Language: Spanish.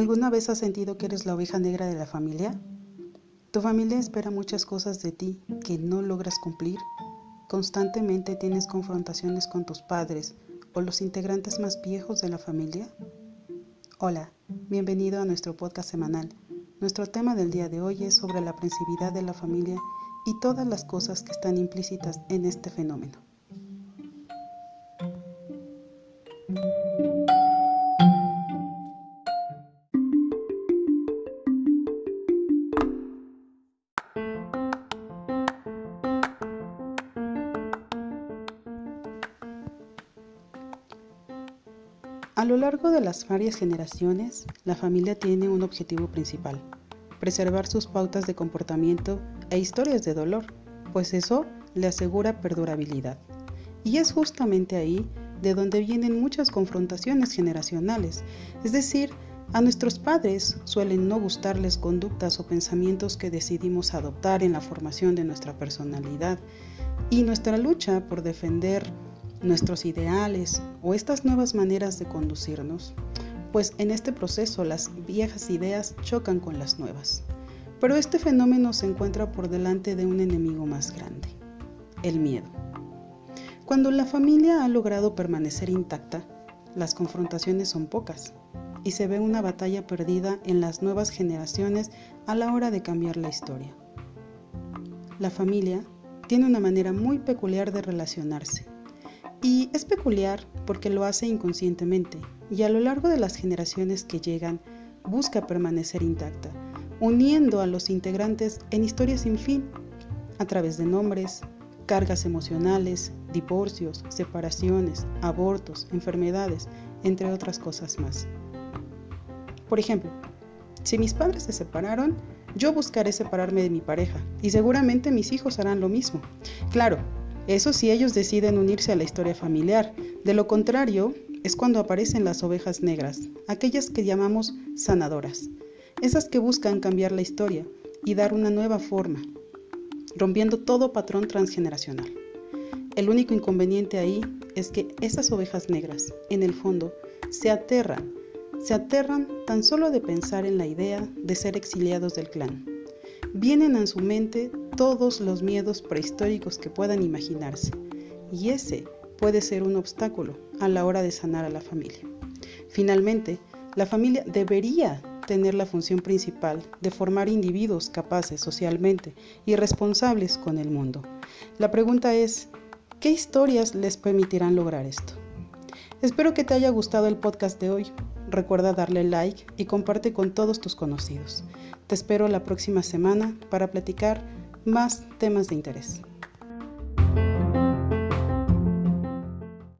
¿Alguna vez has sentido que eres la oveja negra de la familia? Tu familia espera muchas cosas de ti que no logras cumplir. ¿Constantemente tienes confrontaciones con tus padres o los integrantes más viejos de la familia? Hola, bienvenido a nuestro podcast semanal. Nuestro tema del día de hoy es sobre la principalidad de la familia y todas las cosas que están implícitas en este fenómeno. A lo largo de las varias generaciones, la familia tiene un objetivo principal, preservar sus pautas de comportamiento e historias de dolor, pues eso le asegura perdurabilidad. Y es justamente ahí de donde vienen muchas confrontaciones generacionales, es decir, a nuestros padres suelen no gustarles conductas o pensamientos que decidimos adoptar en la formación de nuestra personalidad y nuestra lucha por defender nuestros ideales o estas nuevas maneras de conducirnos, pues en este proceso las viejas ideas chocan con las nuevas. Pero este fenómeno se encuentra por delante de un enemigo más grande, el miedo. Cuando la familia ha logrado permanecer intacta, las confrontaciones son pocas y se ve una batalla perdida en las nuevas generaciones a la hora de cambiar la historia. La familia tiene una manera muy peculiar de relacionarse y es peculiar porque lo hace inconscientemente y a lo largo de las generaciones que llegan busca permanecer intacta, uniendo a los integrantes en historias sin fin, a través de nombres, cargas emocionales, divorcios, separaciones, abortos, enfermedades, entre otras cosas más. Por ejemplo, si mis padres se separaron, yo buscaré separarme de mi pareja y seguramente mis hijos harán lo mismo. Claro, eso si ellos deciden unirse a la historia familiar. De lo contrario, es cuando aparecen las ovejas negras, aquellas que llamamos sanadoras, esas que buscan cambiar la historia y dar una nueva forma, rompiendo todo patrón transgeneracional. El único inconveniente ahí es que esas ovejas negras, en el fondo, se aterran, se aterran tan solo de pensar en la idea de ser exiliados del clan. Vienen a su mente todos los miedos prehistóricos que puedan imaginarse, y ese puede ser un obstáculo a la hora de sanar a la familia. Finalmente, la familia debería tener la función principal de formar individuos capaces socialmente y responsables con el mundo. La pregunta es, ¿qué historias les permitirán lograr esto? Espero que te haya gustado el podcast de hoy. Recuerda darle like y comparte con todos tus conocidos. Te espero la próxima semana para platicar más temas de interés.